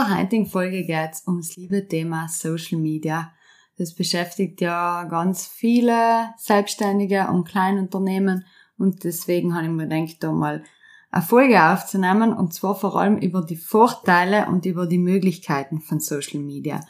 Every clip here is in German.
Der heutigen Folge geht es ums liebe Thema Social Media. Das beschäftigt ja ganz viele Selbstständige und Kleinunternehmen und deswegen habe ich mir gedacht, da mal eine Folge aufzunehmen und zwar vor allem über die Vorteile und über die Möglichkeiten von Social Media.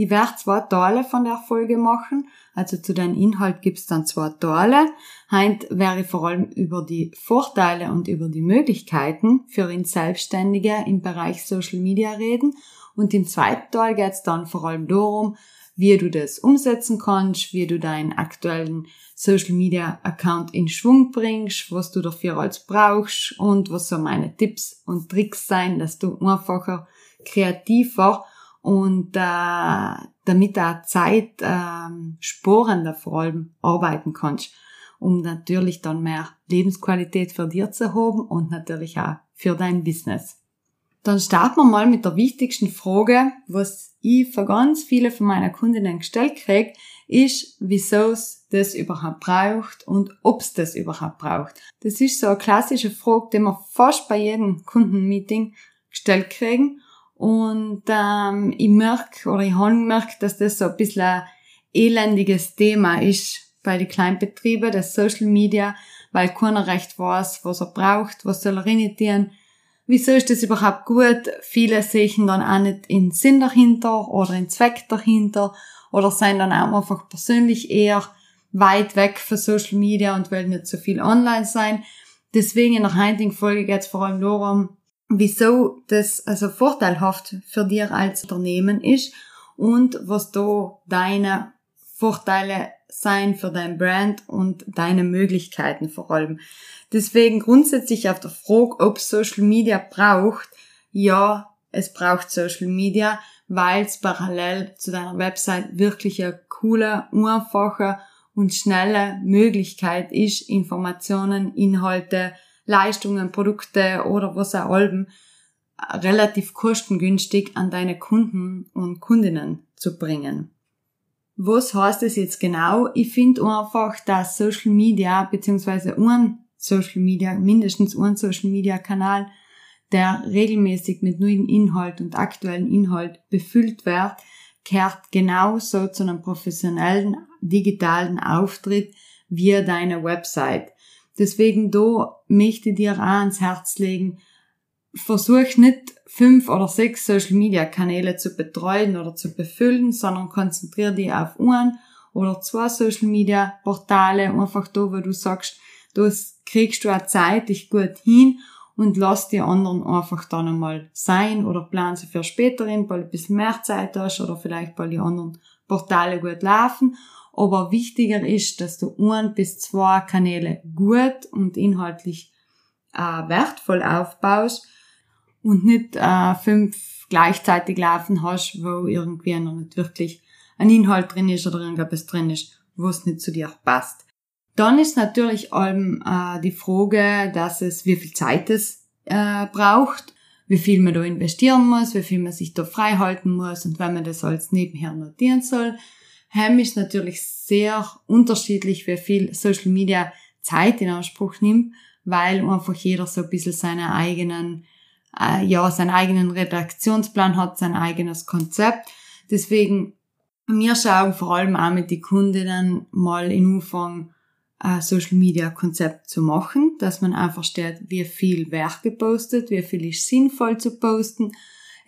Ich werde zwei Teile von der Folge machen. Also zu deinem Inhalt gibt's dann zwei Teile. Heint ich vor allem über die Vorteile und über die Möglichkeiten für ihn Selbstständige im Bereich Social Media reden. Und im zweiten Teil geht's dann vor allem darum, wie du das umsetzen kannst, wie du deinen aktuellen Social Media Account in Schwung bringst, was du dafür alles brauchst und was so meine Tipps und Tricks sein, dass du einfacher, kreativer und äh, damit auch Zeit äh, sporender vor allem arbeiten kannst, um natürlich dann mehr Lebensqualität für dir zu haben und natürlich auch für dein Business. Dann starten wir mal mit der wichtigsten Frage, was ich für ganz viele von meiner Kundinnen gestellt kriege, ist, wieso es das überhaupt braucht und ob es das überhaupt braucht. Das ist so eine klassische Frage, die wir fast bei jedem Kundenmeeting gestellt kriegen und ähm, ich merke oder ich habe gemerkt, dass das so ein bisschen ein elendiges Thema ist bei den Kleinbetrieben, das Social Media, weil keiner recht weiß, was er braucht, was soll er rein Wieso ist das überhaupt gut? Viele sehen dann auch nicht in Sinn dahinter oder in Zweck dahinter oder sind dann auch einfach persönlich eher weit weg von Social Media und wollen nicht so viel online sein. Deswegen in der heutigen Folge geht es vor allem darum, wieso das also vorteilhaft für dir als Unternehmen ist und was da deine Vorteile sein für dein Brand und deine Möglichkeiten vor allem. Deswegen grundsätzlich auf der Frage, ob Social Media braucht, ja, es braucht Social Media, weil es parallel zu deiner Website wirklich eine coole, einfache und schnelle Möglichkeit ist, Informationen, Inhalte, Leistungen, Produkte oder was auch allem relativ kostengünstig an deine Kunden und Kundinnen zu bringen. Was heißt das jetzt genau? Ich finde einfach, dass Social Media beziehungsweise ein Social Media, mindestens ein Social Media Kanal, der regelmäßig mit neuen Inhalt und aktuellen Inhalt befüllt wird, kehrt genauso zu einem professionellen digitalen Auftritt wie deine Website. Deswegen da möchte ich dir auch ans Herz legen, versuch nicht fünf oder sechs Social Media Kanäle zu betreuen oder zu befüllen, sondern konzentriere dich auf ein oder zwei Social Media Portale, einfach da, wo du sagst, das kriegst du auch Zeit dich gut hin und lass die anderen einfach dann einmal sein oder plan sie für späterin, weil du ein bisschen mehr Zeit hast oder vielleicht weil die anderen Portale gut laufen aber wichtiger ist, dass du ein bis zwei Kanäle gut und inhaltlich äh, wertvoll aufbaust und nicht äh, fünf gleichzeitig laufen hast, wo irgendwie noch nicht wirklich ein Inhalt drin ist oder irgendwas drin ist, wo es nicht zu dir passt. Dann ist natürlich allem äh, die Frage, dass es wie viel Zeit es äh, braucht, wie viel man da investieren muss, wie viel man sich da frei halten muss und wenn man das als nebenher notieren soll. Hem ist natürlich sehr unterschiedlich, wie viel Social Media Zeit in Anspruch nimmt, weil einfach jeder so ein bisschen seine eigenen, äh, ja, seinen eigenen Redaktionsplan hat, sein eigenes Konzept. Deswegen, wir schauen vor allem auch mit den Kundinnen mal in Umfang ein Social Media Konzept zu machen, dass man einfach steht, wie viel wird gepostet, wie viel ist sinnvoll zu posten.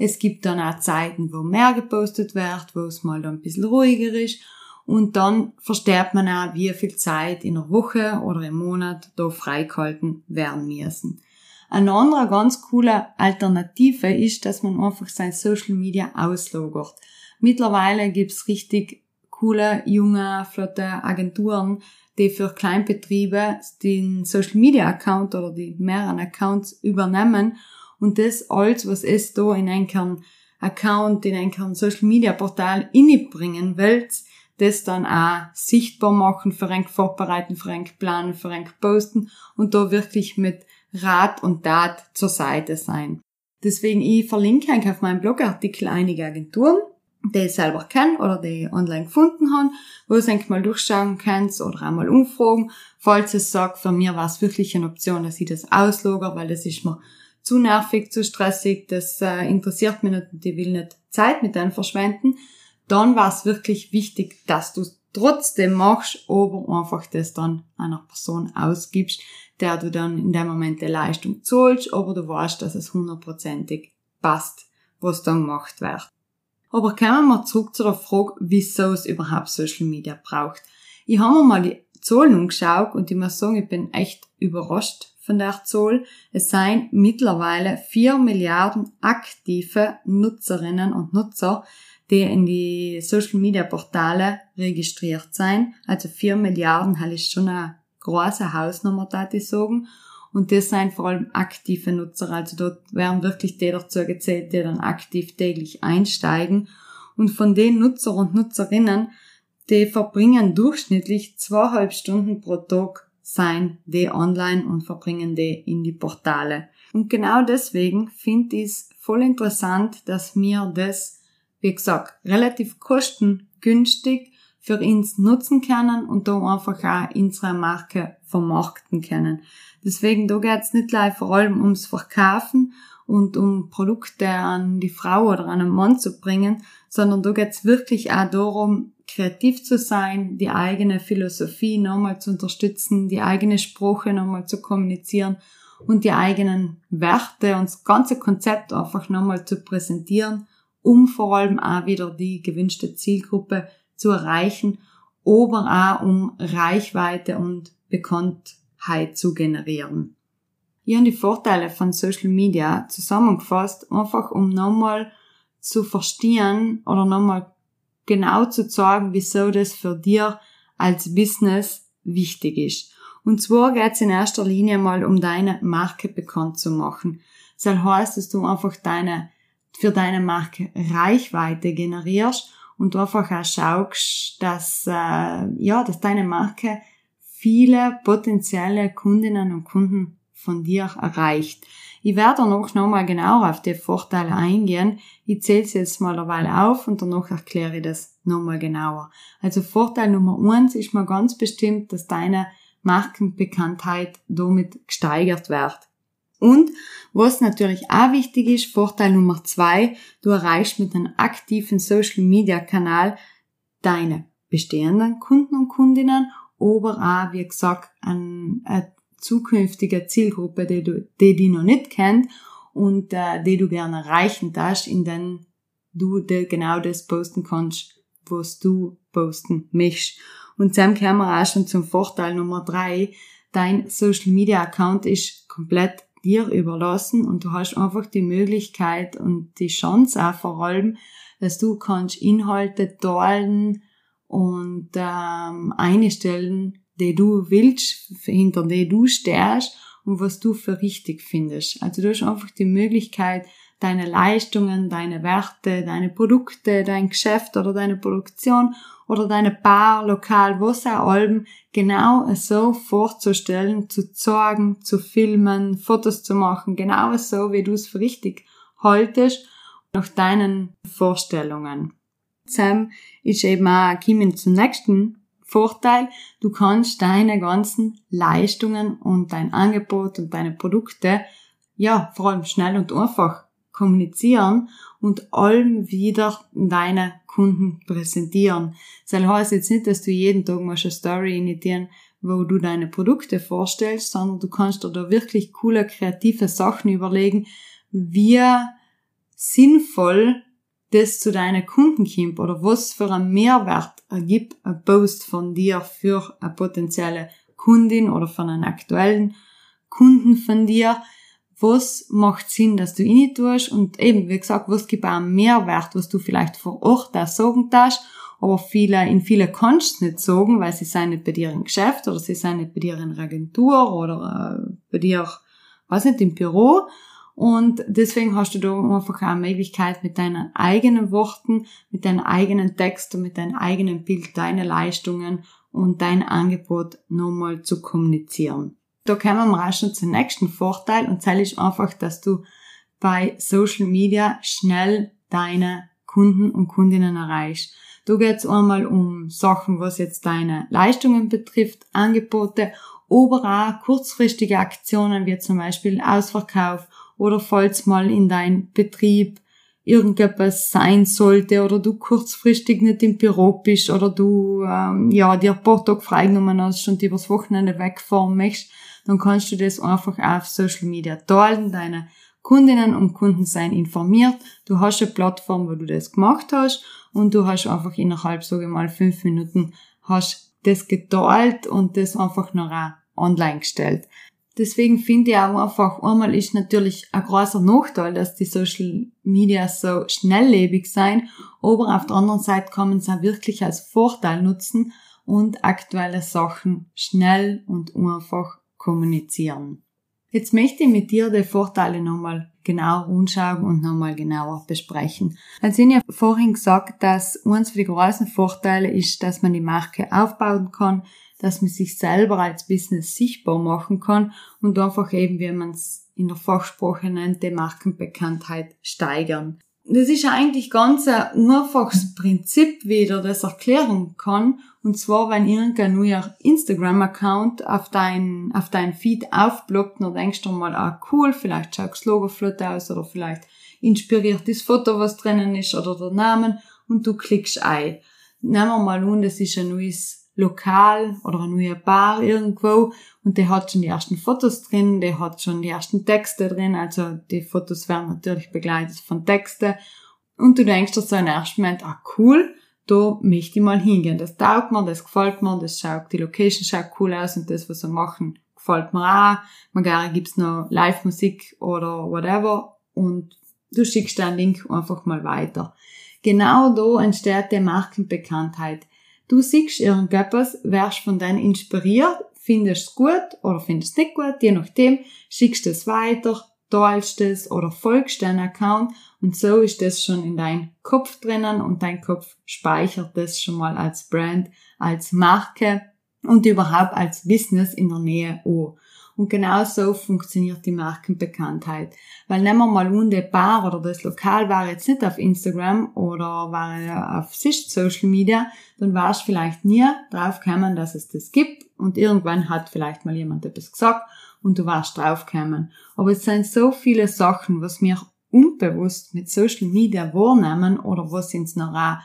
Es gibt dann auch Zeiten, wo mehr gepostet wird, wo es mal dann ein bisschen ruhiger ist. Und dann versteht man auch, wie viel Zeit in einer Woche oder im Monat da freigehalten werden müssen. Eine andere ganz coole Alternative ist, dass man einfach sein Social Media auslogert. Mittlerweile gibt's richtig coole, junge, flotte Agenturen, die für Kleinbetriebe den Social Media Account oder die mehreren Accounts übernehmen und das alles, was es da in einem Account, in einem Social Media Portal innebringen will, das dann auch sichtbar machen, für ein vorbereiten, für ein planen, für ein posten und da wirklich mit Rat und Tat zur Seite sein. Deswegen, ich verlinke eigentlich auf meinem Blogartikel einige Agenturen, die ich selber kenne oder die ich online gefunden haben, wo ihr eigentlich mal durchschauen könnt oder einmal umfragen, falls es sagt, für mir war es wirklich eine Option, dass ich das auslogere, weil das ist mir zu nervig, zu stressig, das äh, interessiert mich nicht und ich will nicht Zeit mit denen verschwenden, dann war es wirklich wichtig, dass du es trotzdem machst, aber einfach das dann einer Person ausgibst, der du dann in dem Moment die Leistung zahlst, aber du weißt, dass es hundertprozentig passt, was dann gemacht wird. Aber kommen wir mal zurück zu der Frage, wieso es überhaupt Social Media braucht. Ich habe mir mal die Zahlen angeschaut und ich muss sagen, ich bin echt überrascht von der Zahl. Es seien mittlerweile vier Milliarden aktive Nutzerinnen und Nutzer, die in die Social Media Portale registriert sein. Also vier Milliarden halt ist schon eine große Hausnummer, da ich sagen. Und das sind vor allem aktive Nutzer. Also dort werden wirklich die dazu gezählt, die dann aktiv täglich einsteigen. Und von den Nutzer und Nutzerinnen, die verbringen durchschnittlich zweieinhalb Stunden pro Tag sein die online und verbringen die in die Portale. Und genau deswegen finde ich es voll interessant, dass wir das, wie gesagt, relativ kostengünstig für uns nutzen können und da einfach auch unsere Marke vermarkten können. Deswegen, da geht es nicht gleich vor allem ums Verkaufen und um Produkte an die Frau oder an einen Mann zu bringen, sondern da geht es wirklich auch darum, kreativ zu sein, die eigene Philosophie nochmal zu unterstützen, die eigene Sprache nochmal zu kommunizieren und die eigenen Werte und das ganze Konzept einfach nochmal zu präsentieren, um vor allem auch wieder die gewünschte Zielgruppe zu erreichen, aber auch um Reichweite und Bekanntheit zu generieren. Ich habe die Vorteile von Social Media zusammengefasst, einfach um nochmal zu verstehen oder nochmal genau zu zeigen, wieso das für dir als Business wichtig ist. Und zwar geht es in erster Linie mal um deine Marke bekannt zu machen. Das heißt, dass du einfach deine, für deine Marke Reichweite generierst und du einfach auch schaust, dass, äh, ja, dass deine Marke viele potenzielle Kundinnen und Kunden von dir erreicht. Ich werde danach nochmal genauer auf die Vorteile eingehen. Ich zähle sie jetzt mal eine auf und danach erkläre ich das nochmal genauer. Also Vorteil Nummer eins ist mal ganz bestimmt, dass deine Markenbekanntheit damit gesteigert wird. Und was natürlich auch wichtig ist, Vorteil Nummer zwei, du erreichst mit einem aktiven Social Media Kanal deine bestehenden Kunden und Kundinnen, aber auch, wie gesagt, ein, eine zukünftige Zielgruppe, die du, die, die noch nicht kennt und äh, die du gerne erreichen darfst, in denen du de, genau das posten kannst, was du posten möchtest. Und dann kommen wir auch schon zum Vorteil Nummer drei. Dein Social Media Account ist komplett dir überlassen und du hast einfach die Möglichkeit und die Chance auch vor allem, dass du kannst Inhalte teilen und ähm, einstellen, die du willst, hinter die du stehst und was du für richtig findest. Also du hast einfach die Möglichkeit, deine Leistungen, deine Werte, deine Produkte, dein Geschäft oder deine Produktion oder deine Bar, Lokal, was auch Alben genau so vorzustellen, zu zeigen, zu filmen, Fotos zu machen, genau so, wie du es für richtig haltest, nach deinen Vorstellungen. Sam ist eben auch, kommen zum nächsten Vorteil, du kannst deine ganzen Leistungen und dein Angebot und deine Produkte ja vor allem schnell und einfach kommunizieren und allem wieder deine Kunden präsentieren. Das heißt jetzt nicht, dass du jeden Tag mal eine Story initiieren, wo du deine Produkte vorstellst, sondern du kannst dir da wirklich coole, kreative Sachen überlegen, wie sinnvoll das zu deinen Kunden kommt oder was für einen Mehrwert ergibt ein Post von dir für eine potenzielle Kundin oder von einem aktuellen Kunden von dir. Was macht Sinn, dass du ihn tust und eben, wie gesagt, was gibt auch einen Mehrwert, was du vielleicht vor Ort auch sagen darfst, aber viele, in viele kannst du nicht sagen, weil sie sind nicht bei dir im Geschäft oder sie sind nicht bei dir in der Agentur oder äh, bei dir, weiß nicht, im Büro und deswegen hast du da einfach eine Möglichkeit, mit deinen eigenen Worten, mit deinem eigenen Text und mit deinem eigenen Bild deine Leistungen und dein Angebot nochmal zu kommunizieren. Da kommen wir auch schon zum nächsten Vorteil und das ist einfach, dass du bei Social Media schnell deine Kunden und Kundinnen erreichst. Da geht es einmal um Sachen, was jetzt deine Leistungen betrifft, Angebote, aber kurzfristige Aktionen wie zum Beispiel Ausverkauf oder falls mal in dein Betrieb irgendetwas sein sollte oder du kurzfristig nicht im Büro bist oder du ähm, ja dir ein paar Tage freigenommen hast und übers Wochenende wegfahren möchtest, dann kannst du das einfach auf Social Media teilen. Deine Kundinnen und Kunden sein informiert. Du hast eine Plattform, wo du das gemacht hast und du hast einfach innerhalb, sage ich mal, fünf Minuten hast das geteilt und das einfach noch online gestellt. Deswegen finde ich auch einfach, einmal ist natürlich ein großer Nachteil, dass die Social Media so schnelllebig sein, aber auf der anderen Seite kann man es auch wirklich als Vorteil nutzen und aktuelle Sachen schnell und einfach kommunizieren. Jetzt möchte ich mit dir die Vorteile nochmal genauer anschauen und nochmal genauer besprechen. Also ich habe vorhin gesagt, dass eins der großen Vorteile ist, dass man die Marke aufbauen kann, dass man sich selber als Business sichtbar machen kann und einfach eben, wie man es in der Fachsprache nennt, die Markenbekanntheit steigern. Das ist eigentlich ganz ein einfaches Prinzip, wie ich dir das erklären kann. Und zwar, wenn irgendein neuer Instagram-Account auf dein, auf dein Feed aufblockt, dann denkst du mal, ah, cool, vielleicht schaut das Logo flott aus oder vielleicht inspiriert das Foto, was drinnen ist oder der Name und du klickst ein. Nehmen wir mal an, das ist ein neues Lokal oder eine neue Bar irgendwo und der hat schon die ersten Fotos drin, der hat schon die ersten Texte drin, also die Fotos werden natürlich begleitet von Texten und du denkst dir so im ersten Moment, ah cool, da möchte ich mal hingehen, das taugt mir, das gefällt mir, das schaut, die Location schaut cool aus und das, was sie machen, gefällt mir auch, magari gibt's noch Live-Musik oder whatever und du schickst den Link einfach mal weiter. Genau da entsteht die Markenbekanntheit. Du siehst irgendetwas, wärst von denen inspiriert, findest es gut oder findest es nicht gut, je nachdem, schickst es weiter, teilst es oder folgst deinen Account und so ist das schon in deinem Kopf drinnen und dein Kopf speichert das schon mal als Brand, als Marke und überhaupt als Business in der Nähe an. Und genau so funktioniert die Markenbekanntheit. Weil nehmen wir mal an, der Bar oder das Lokal war jetzt nicht auf Instagram oder war auf sich Social Media, dann warst du vielleicht nie drauf gekommen, dass es das gibt und irgendwann hat vielleicht mal jemand etwas gesagt und du warst drauf gekommen. Aber es sind so viele Sachen, was wir unbewusst mit Social Media wahrnehmen oder was uns noch auch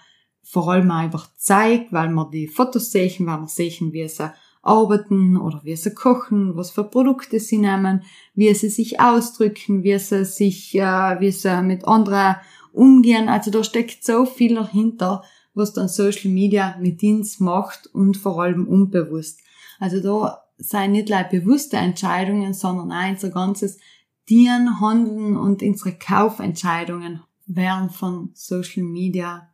vor allem einfach zeigt, weil wir die Fotos sehen, weil wir sehen, wie es arbeiten oder wie sie kochen, was für Produkte sie nehmen, wie sie sich ausdrücken, wie sie sich, äh, wie sie mit anderen umgehen. Also da steckt so viel dahinter, was dann Social Media mit uns macht und vor allem unbewusst. Also da seien nicht nur bewusste Entscheidungen, sondern auch unser ganzes Dienen, Handeln und unsere Kaufentscheidungen werden von Social Media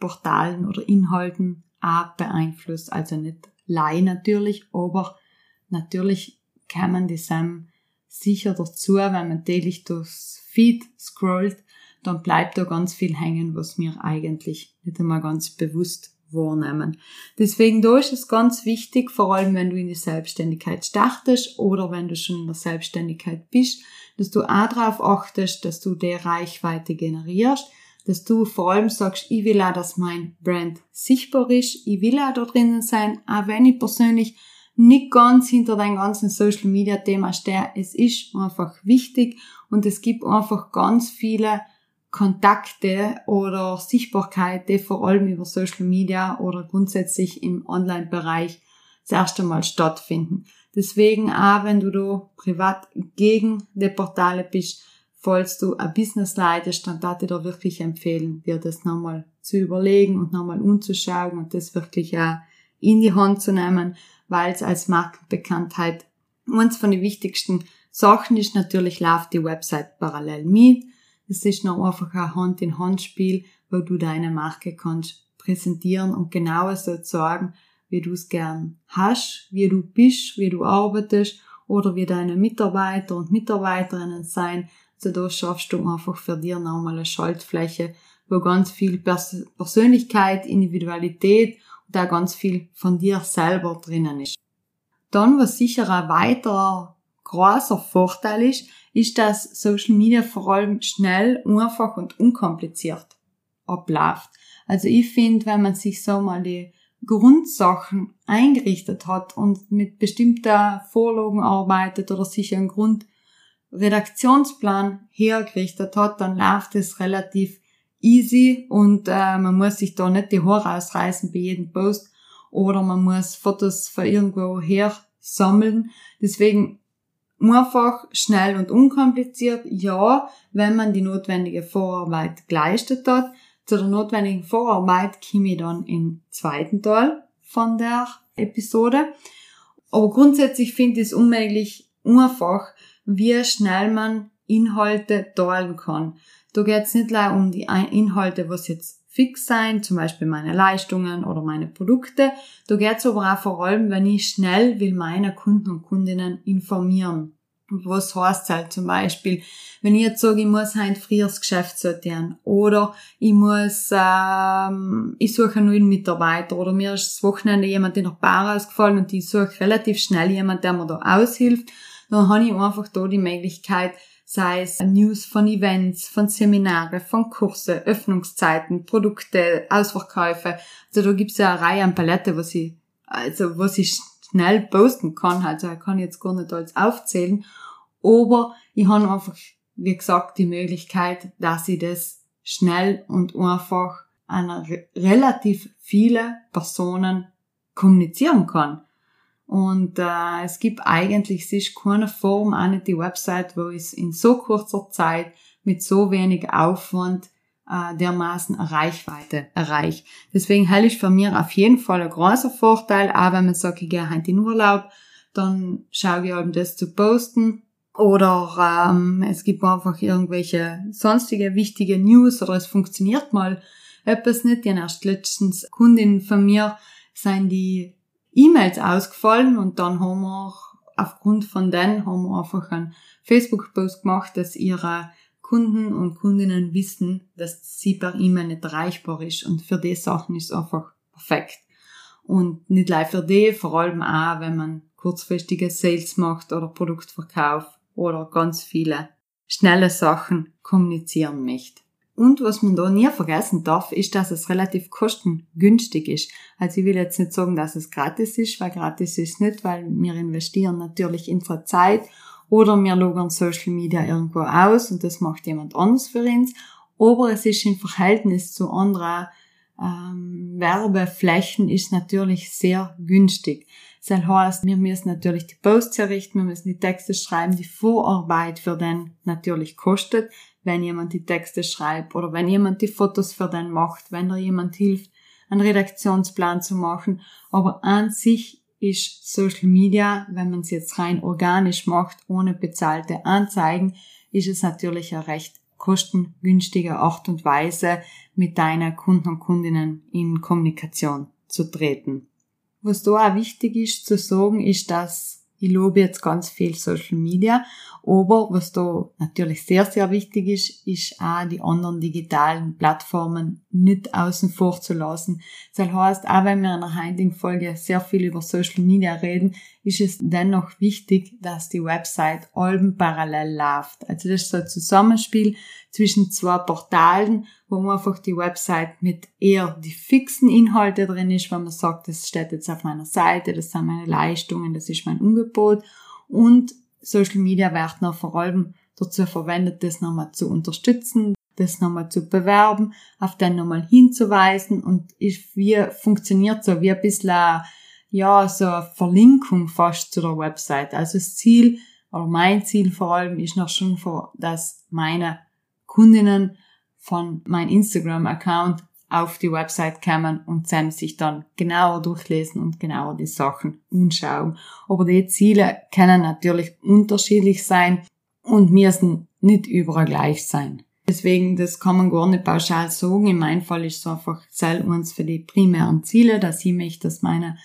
Portalen oder Inhalten auch beeinflusst. Also nicht Lei natürlich, aber natürlich kann man das sicher dazu, wenn man täglich durchs Feed scrollt, dann bleibt da ganz viel hängen, was wir eigentlich nicht einmal ganz bewusst wahrnehmen. Deswegen da ist es ganz wichtig, vor allem wenn du in die Selbstständigkeit startest oder wenn du schon in der Selbstständigkeit bist, dass du auch darauf achtest, dass du die Reichweite generierst, dass du vor allem sagst, ich will auch, dass mein Brand sichtbar ist, ich will auch da drinnen sein, auch wenn ich persönlich nicht ganz hinter deinem ganzen Social Media Thema stehe. Es ist einfach wichtig und es gibt einfach ganz viele Kontakte oder Sichtbarkeit, die vor allem über Social Media oder grundsätzlich im Online-Bereich das erste Mal stattfinden. Deswegen auch, wenn du da privat gegen die Portale bist, falls du ein Business leitest, dann darf ich dir wirklich empfehlen, dir das nochmal zu überlegen und nochmal umzuschauen und das wirklich auch in die Hand zu nehmen, weil es als Markenbekanntheit eins von den wichtigsten Sachen ist. Natürlich läuft die Website parallel mit. Es ist noch einfach ein Hand-in-Hand-Spiel, wo du deine Marke kannst präsentieren und genauer so sagen, wie du es gern hast, wie du bist, wie du arbeitest oder wie deine Mitarbeiter und Mitarbeiterinnen sein. Also da schaffst du einfach für dich nochmal eine Schaltfläche, wo ganz viel Pers Persönlichkeit, Individualität und auch ganz viel von dir selber drinnen ist. Dann, was sicher ein weiterer großer Vorteil ist, ist, dass Social Media vor allem schnell, einfach und unkompliziert abläuft. Also ich finde, wenn man sich so mal die Grundsachen eingerichtet hat und mit bestimmter Vorlagen arbeitet oder sich einen Grundredaktionsplan hergerichtet hat, dann läuft es relativ easy und äh, man muss sich da nicht die Haare ausreißen bei jedem Post oder man muss Fotos von irgendwo her sammeln. Deswegen einfach, schnell und unkompliziert, ja, wenn man die notwendige Vorarbeit geleistet hat, zu der notwendigen Vorarbeit komme ich dann im zweiten Teil von der Episode. Aber grundsätzlich finde ich es unmöglich einfach, wie schnell man Inhalte teilen kann. Da geht es nicht nur um die Inhalte, was jetzt fix sein, zum Beispiel meine Leistungen oder meine Produkte. Da geht es aber auch vor allem, wenn ich schnell will meine Kunden und Kundinnen informieren. Was heißt halt zum Beispiel, wenn ich jetzt sage, ich muss ein frühes Geschäft sortieren oder ich muss, ähm, ich suche einen neuen Mitarbeiter oder mir ist das Wochenende jemand in der Bar ausgefallen und ich suche relativ schnell jemand, der mir da aushilft, dann habe ich einfach da die Möglichkeit, sei es News von Events, von Seminare, von Kurse, Öffnungszeiten, Produkte, Ausverkäufe. Also da gibt's ja eine Reihe an Palette, was ich, also was ich schnell posten kann. Also ich kann jetzt gar nicht alles aufzählen. Aber ich habe einfach, wie gesagt, die Möglichkeit, dass ich das schnell und einfach an relativ viele Personen kommunizieren kann. Und äh, es gibt eigentlich sich keine Form, auch nicht die Website, wo ich in so kurzer Zeit mit so wenig Aufwand äh, dermaßen Reichweite erreicht. Deswegen hält ich für mich auf jeden Fall ein großer Vorteil, auch wenn man sagt, ich gehe heute in Urlaub, dann schaue ich eben das zu posten. Oder ähm, es gibt einfach irgendwelche sonstige wichtige News oder es funktioniert mal etwas nicht. Die erst letztens Kundin von mir sind die E-Mails ausgefallen und dann haben wir aufgrund von denen haben wir einfach einen Facebook-Post gemacht, dass ihre Kunden und Kundinnen wissen, dass sie per E-Mail nicht erreichbar ist. Und für die Sachen ist es einfach perfekt. Und nicht live für die, vor allem auch, wenn man kurzfristige Sales macht oder Produktverkauf oder ganz viele schnelle Sachen kommunizieren möchte. Und was man da nie vergessen darf, ist, dass es relativ kostengünstig ist. Also ich will jetzt nicht sagen, dass es gratis ist, weil gratis ist nicht, weil wir investieren natürlich in unsere Zeit oder wir logern Social Media irgendwo aus und das macht jemand anders für uns. Aber es ist im Verhältnis zu anderen ähm, Werbeflächen ist natürlich sehr günstig. Das heißt, wir müssen natürlich die Posts errichten, wir müssen die Texte schreiben, die Vorarbeit für den natürlich kostet, wenn jemand die Texte schreibt oder wenn jemand die Fotos für den macht, wenn da jemand hilft, einen Redaktionsplan zu machen. Aber an sich ist Social Media, wenn man es jetzt rein organisch macht, ohne bezahlte Anzeigen, ist es natürlich eine recht kostengünstige Art und Weise, mit deiner Kunden und Kundinnen in Kommunikation zu treten. Was da auch wichtig ist zu sagen, ist, dass ich lobe jetzt ganz viel Social Media, aber was da natürlich sehr, sehr wichtig ist, ist auch die anderen digitalen Plattformen nicht außen vor zu lassen. Das heißt, auch wenn wir in der heutigen Folge sehr viel über Social Media reden, ist es dennoch wichtig, dass die Website allem parallel läuft. Also das ist so ein Zusammenspiel zwischen zwei Portalen, wo man einfach die Website mit eher die fixen Inhalte drin ist, wenn man sagt, das steht jetzt auf meiner Seite, das sind meine Leistungen, das ist mein Angebot. Und Social Media wird noch vor allem dazu verwendet, das nochmal zu unterstützen, das nochmal zu bewerben, auf den nochmal hinzuweisen. Und ist wie, funktioniert so? Wie ein bisschen, ja, so eine Verlinkung fast zu der Website. Also das Ziel, oder mein Ziel vor allem ist noch schon, dass meine Kundinnen von meinem Instagram-Account auf die Website kommen und dann sich dann genauer durchlesen und genauer die Sachen anschauen. Aber die Ziele können natürlich unterschiedlich sein und müssen nicht überall gleich sein. Deswegen, das kann man gar nicht pauschal sagen. In meinem Fall ist es einfach Zell uns für die primären Ziele, dass ich möchte, dass meine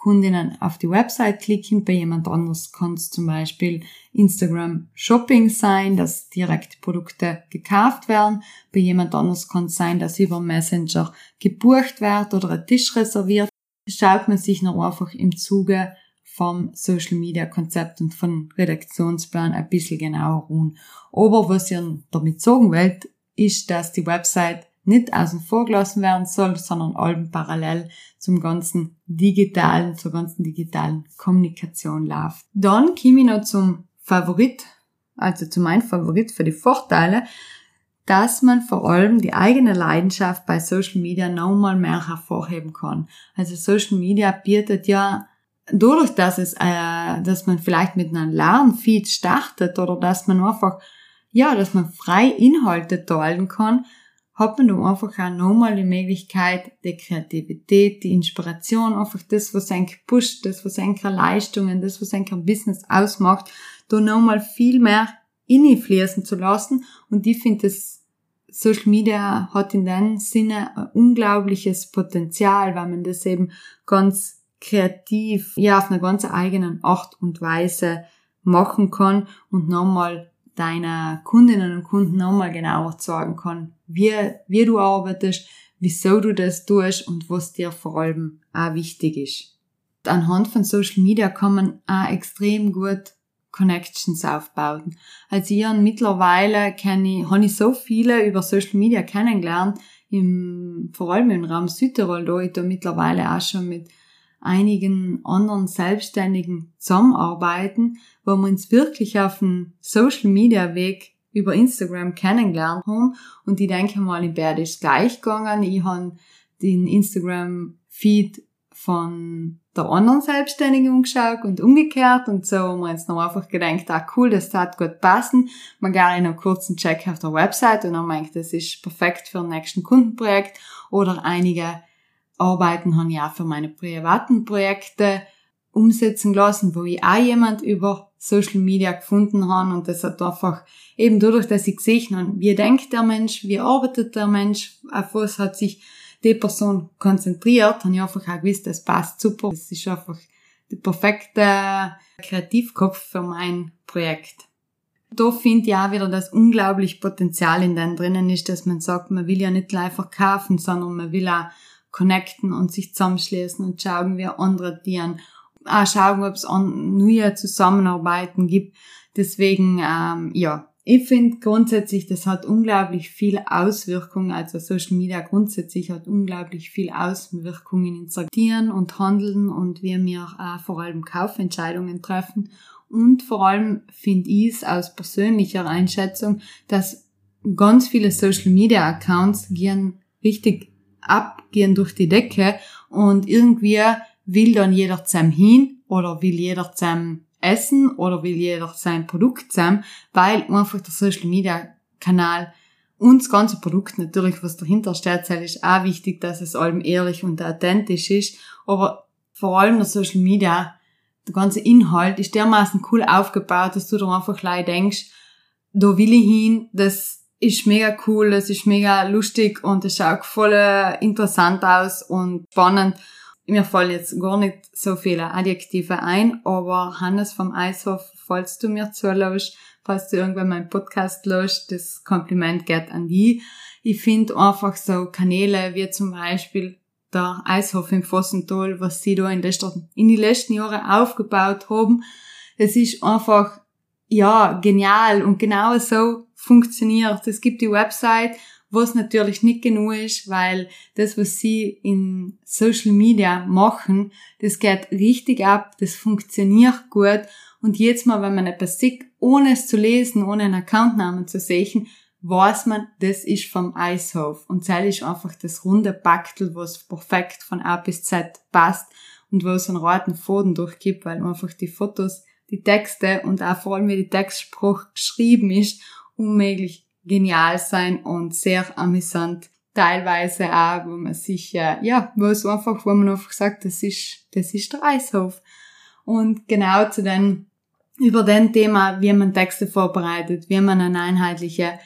Kundinnen auf die Website klicken. Bei jemand anders kann es zum Beispiel Instagram Shopping sein, dass direkt Produkte gekauft werden. Bei jemand anders kann es sein, dass über Messenger gebucht wird oder ein Tisch reserviert. Schaut man sich noch einfach im Zuge vom Social Media Konzept und vom Redaktionsplan ein bisschen genauer an. Aber was ihr damit sagen wollt, ist, dass die Website nicht außen vor gelassen werden soll, sondern allem parallel zum ganzen digitalen, zur ganzen digitalen Kommunikation läuft. Dann komme ich noch zum Favorit, also zu meinem Favorit für die Vorteile, dass man vor allem die eigene Leidenschaft bei Social Media nochmal mehr hervorheben kann. Also Social Media bietet ja dadurch, dass es, äh, dass man vielleicht mit einem Lernfeed startet oder dass man einfach, ja, dass man frei Inhalte teilen kann, hat man dann einfach auch nochmal die Möglichkeit, die Kreativität, die Inspiration, einfach das, was ein pusht, das, was ein Leistungen, das, was ein Business ausmacht, da nochmal viel mehr innefließen zu lassen. Und ich finde, das Social Media hat in dem Sinne ein unglaubliches Potenzial, weil man das eben ganz kreativ, ja, auf einer ganz eigenen Art und Weise machen kann und nochmal deiner Kundinnen und Kunden nochmal genauer sagen kann, wie, wie du arbeitest, wieso du das tust und was dir vor allem auch wichtig ist. Anhand von Social Media kann man auch extrem gut Connections aufbauen. Also ich habe mittlerweile kenne ich, habe ich so viele über Social Media kennengelernt, im, vor allem im Raum Südtirol, da ich da mittlerweile auch schon mit einigen anderen Selbstständigen zusammenarbeiten, wo wir uns wirklich auf dem Social Media Weg über Instagram kennengelernt haben. Und ich denke mal, in Bärd ist gleich gegangen. Ich habe den Instagram Feed von der anderen Selbstständigen umgeschaut und umgekehrt und so haben wir uns noch einfach gedacht, ah cool, das hat gut passen. Man gerne einen Check auf der Website und dann meint, das ist perfekt für ein nächsten Kundenprojekt oder einige Arbeiten habe ich auch für meine privaten Projekte umsetzen lassen, wo ich auch jemand über Social Media gefunden habe und das hat einfach eben dadurch, dass ich gesehen habe, wie denkt der Mensch, wie arbeitet der Mensch, auf was hat sich die Person konzentriert, habe ich einfach auch gewusst, das passt super. Das ist einfach der perfekte Kreativkopf für mein Projekt. Da finde ich auch wieder, dass unglaublich Potenzial in den drinnen ist, dass man sagt, man will ja nicht einfach kaufen, sondern man will auch connecten und sich zusammenschließen und schauen, wie andere dienen. Auch schauen, ob es neue Zusammenarbeiten gibt. Deswegen, ähm, ja, ich finde grundsätzlich, das hat unglaublich viel Auswirkungen, also Social Media grundsätzlich hat unglaublich viel Auswirkungen in Sortieren und Handeln und wie wir äh, vor allem Kaufentscheidungen treffen. Und vor allem finde ich es aus persönlicher Einschätzung, dass ganz viele Social Media Accounts gehen richtig abgehen durch die Decke und irgendwie will dann jeder zusammen hin oder will jeder zusammen essen oder will jeder sein Produkt zusammen, weil einfach der Social Media Kanal und das ganze Produkt natürlich, was dahinter steht, ist auch wichtig, dass es allem ehrlich und authentisch ist, aber vor allem der Social Media, der ganze Inhalt ist dermaßen cool aufgebaut, dass du da einfach gleich denkst, da will ich hin, das ist mega cool, es ist mega lustig und es schaut voll interessant aus und spannend. Mir fallen jetzt gar nicht so viele Adjektive ein, aber Hannes vom Eishof, falls du mir zulässt, falls du irgendwann meinen Podcast löscht, das Kompliment geht an die. Ich finde einfach so Kanäle wie zum Beispiel der Eishof im Vossental, was sie da in, letzter, in die letzten Jahren aufgebaut haben. Es ist einfach, ja, genial und genau so funktioniert. Es gibt die Website, was natürlich nicht genug ist, weil das, was sie in Social Media machen, das geht richtig ab, das funktioniert gut und jetzt mal, wenn man etwas sieht, ohne es zu lesen, ohne einen Accountnamen zu sehen, weiß man, das ist vom Eishof. Und das ist einfach das runde Baktel, was perfekt von A bis Z passt und wo es einen roten Faden durchgibt, weil einfach die Fotos, die Texte und auch vor allem wie die Textspruch geschrieben ist, unmöglich genial sein und sehr amüsant. Teilweise auch, wo man sich, äh, ja, wo es einfach, wo man einfach sagt, das ist, das ist der Eishof. Und genau zu den, über den Thema, wie man Texte vorbereitet, wie man eine einheitliche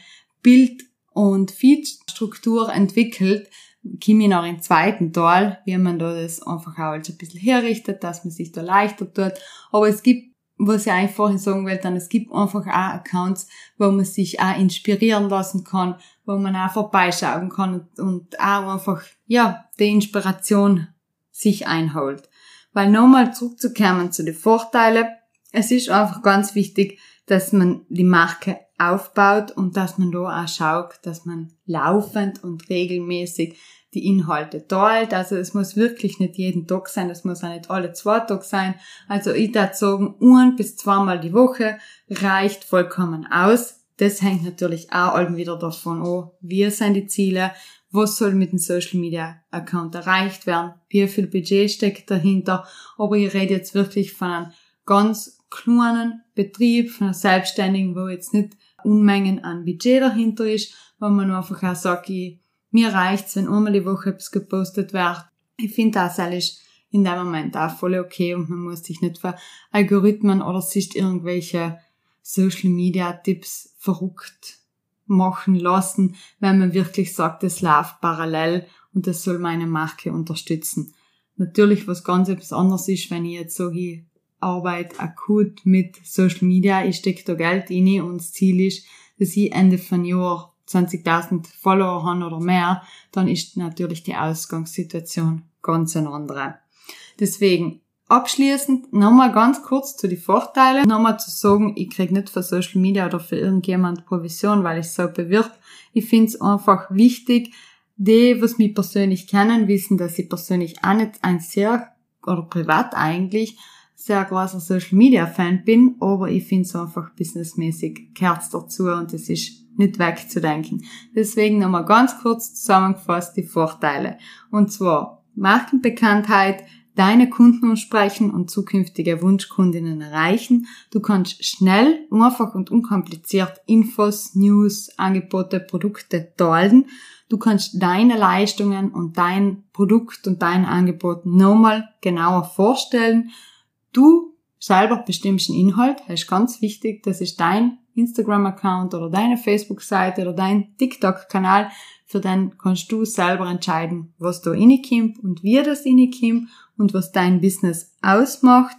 Bild- und Feed-Struktur entwickelt, ich noch im zweiten Teil, wie man da das einfach auch ein bisschen herrichtet, dass man sich da leichter tut. Aber es gibt, was ich eigentlich vorhin sagen wollte, es gibt einfach auch Accounts, wo man sich auch inspirieren lassen kann, wo man auch vorbeischauen kann und auch einfach, ja, die Inspiration sich einholt. Weil nochmal zurückzukommen zu den Vorteilen, es ist einfach ganz wichtig, dass man die Marke aufbaut und dass man da auch schaut, dass man laufend und regelmäßig die Inhalte teilt. Also es muss wirklich nicht jeden Tag sein, das muss auch nicht alle zwei Tage sein. Also ich würde sagen, ein bis zweimal die Woche reicht vollkommen aus. Das hängt natürlich auch wieder davon an, wie sind die Ziele, was soll mit dem Social Media Account erreicht werden, wie viel Budget steckt dahinter. Aber ich rede jetzt wirklich von einem ganz kleinen Betrieb, von einer Selbstständigen, wo jetzt nicht Unmengen an Budget dahinter ist, wo man einfach auch sagt, ich, mir reicht's, wenn einmal die Woche etwas gepostet wird. Ich finde das alles in dem Moment auch voll okay und man muss sich nicht für Algorithmen oder sich irgendwelche Social Media Tipps verrückt machen lassen, wenn man wirklich sagt, es läuft parallel und das soll meine Marke unterstützen. Natürlich was ganz etwas anderes ist, wenn ich jetzt sage, ich arbeite akut mit Social Media, ich stecke da Geld rein und das Ziel ist, dass ich Ende von Jahr 20.000 Follower habe oder mehr, dann ist natürlich die Ausgangssituation ganz eine andere. Deswegen, abschließend nochmal ganz kurz zu den Vorteilen. Nochmal zu sagen, ich krieg nicht für Social Media oder für irgendjemand Provision, weil ich so bewirbt. Ich finde es einfach wichtig, die, was mich persönlich kennen, wissen, dass ich persönlich auch nicht ein sehr, oder privat eigentlich, sehr großer Social Media Fan bin, aber ich finde es einfach businessmäßig gehört dazu und es ist nicht wegzudenken. Deswegen nochmal ganz kurz zusammengefasst die Vorteile. Und zwar Markenbekanntheit, deine Kunden ansprechen und zukünftige Wunschkundinnen erreichen. Du kannst schnell, einfach und unkompliziert Infos, News, Angebote, Produkte teilen. Du kannst deine Leistungen und dein Produkt und dein Angebot nochmal genauer vorstellen. Du selber bestimmst den Inhalt, das ist ganz wichtig, das ist dein Instagram-Account oder deine Facebook-Seite oder dein TikTok-Kanal. Für den kannst du selber entscheiden, was da reinkommt und wie das reinkommt und was dein Business ausmacht.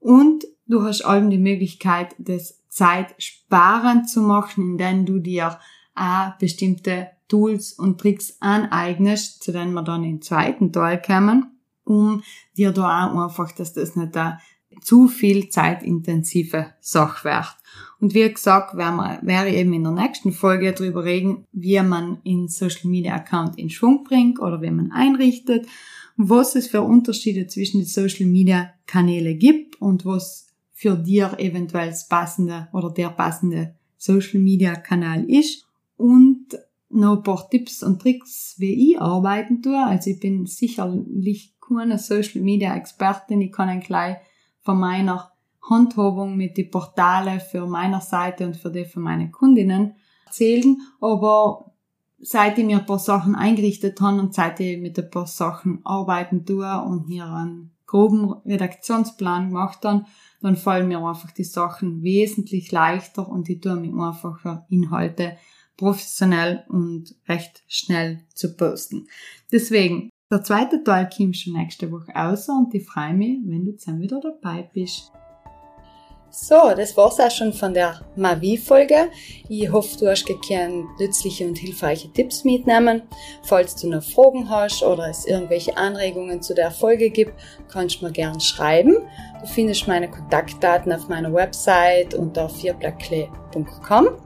Und du hast allem die Möglichkeit, das zeitsparend zu machen, indem du dir auch bestimmte Tools und Tricks aneignest, zu denen wir dann im zweiten Teil kommen um dir da auch einfach, dass das nicht eine zu viel zeitintensive Sache wird. Und wie gesagt, werden wir, werde ich eben in der nächsten Folge darüber reden, wie man in Social Media Account in Schwung bringt oder wie man einrichtet, was es für Unterschiede zwischen den Social Media Kanäle gibt und was für dir eventuell das passende oder der passende Social Media Kanal ist und noch ein paar Tipps und Tricks, wie ich arbeiten tue. Also ich bin sicherlich keine Social Media Expertin. Ich kann ein gleich von meiner Handhabung mit den Portale für meiner Seite und für die von meinen Kundinnen erzählen. Aber seit ich mir ein paar Sachen eingerichtet habe und seit ich mit ein paar Sachen arbeiten tue und mir einen groben Redaktionsplan gemacht habe, dann fallen mir einfach die Sachen wesentlich leichter und ich tue mir einfach Inhalte professionell und recht schnell zu posten. Deswegen, der zweite Teil kommt schon nächste Woche aus und ich freue mich, wenn du dann wieder dabei bist. So, das war's auch schon von der Mavi-Folge. Ich hoffe, du hast gekehrt nützliche und hilfreiche Tipps mitnehmen. Falls du noch Fragen hast oder es irgendwelche Anregungen zu der Folge gibt, kannst du mir gern schreiben. Du findest meine Kontaktdaten auf meiner Website unter vierblackklee.com.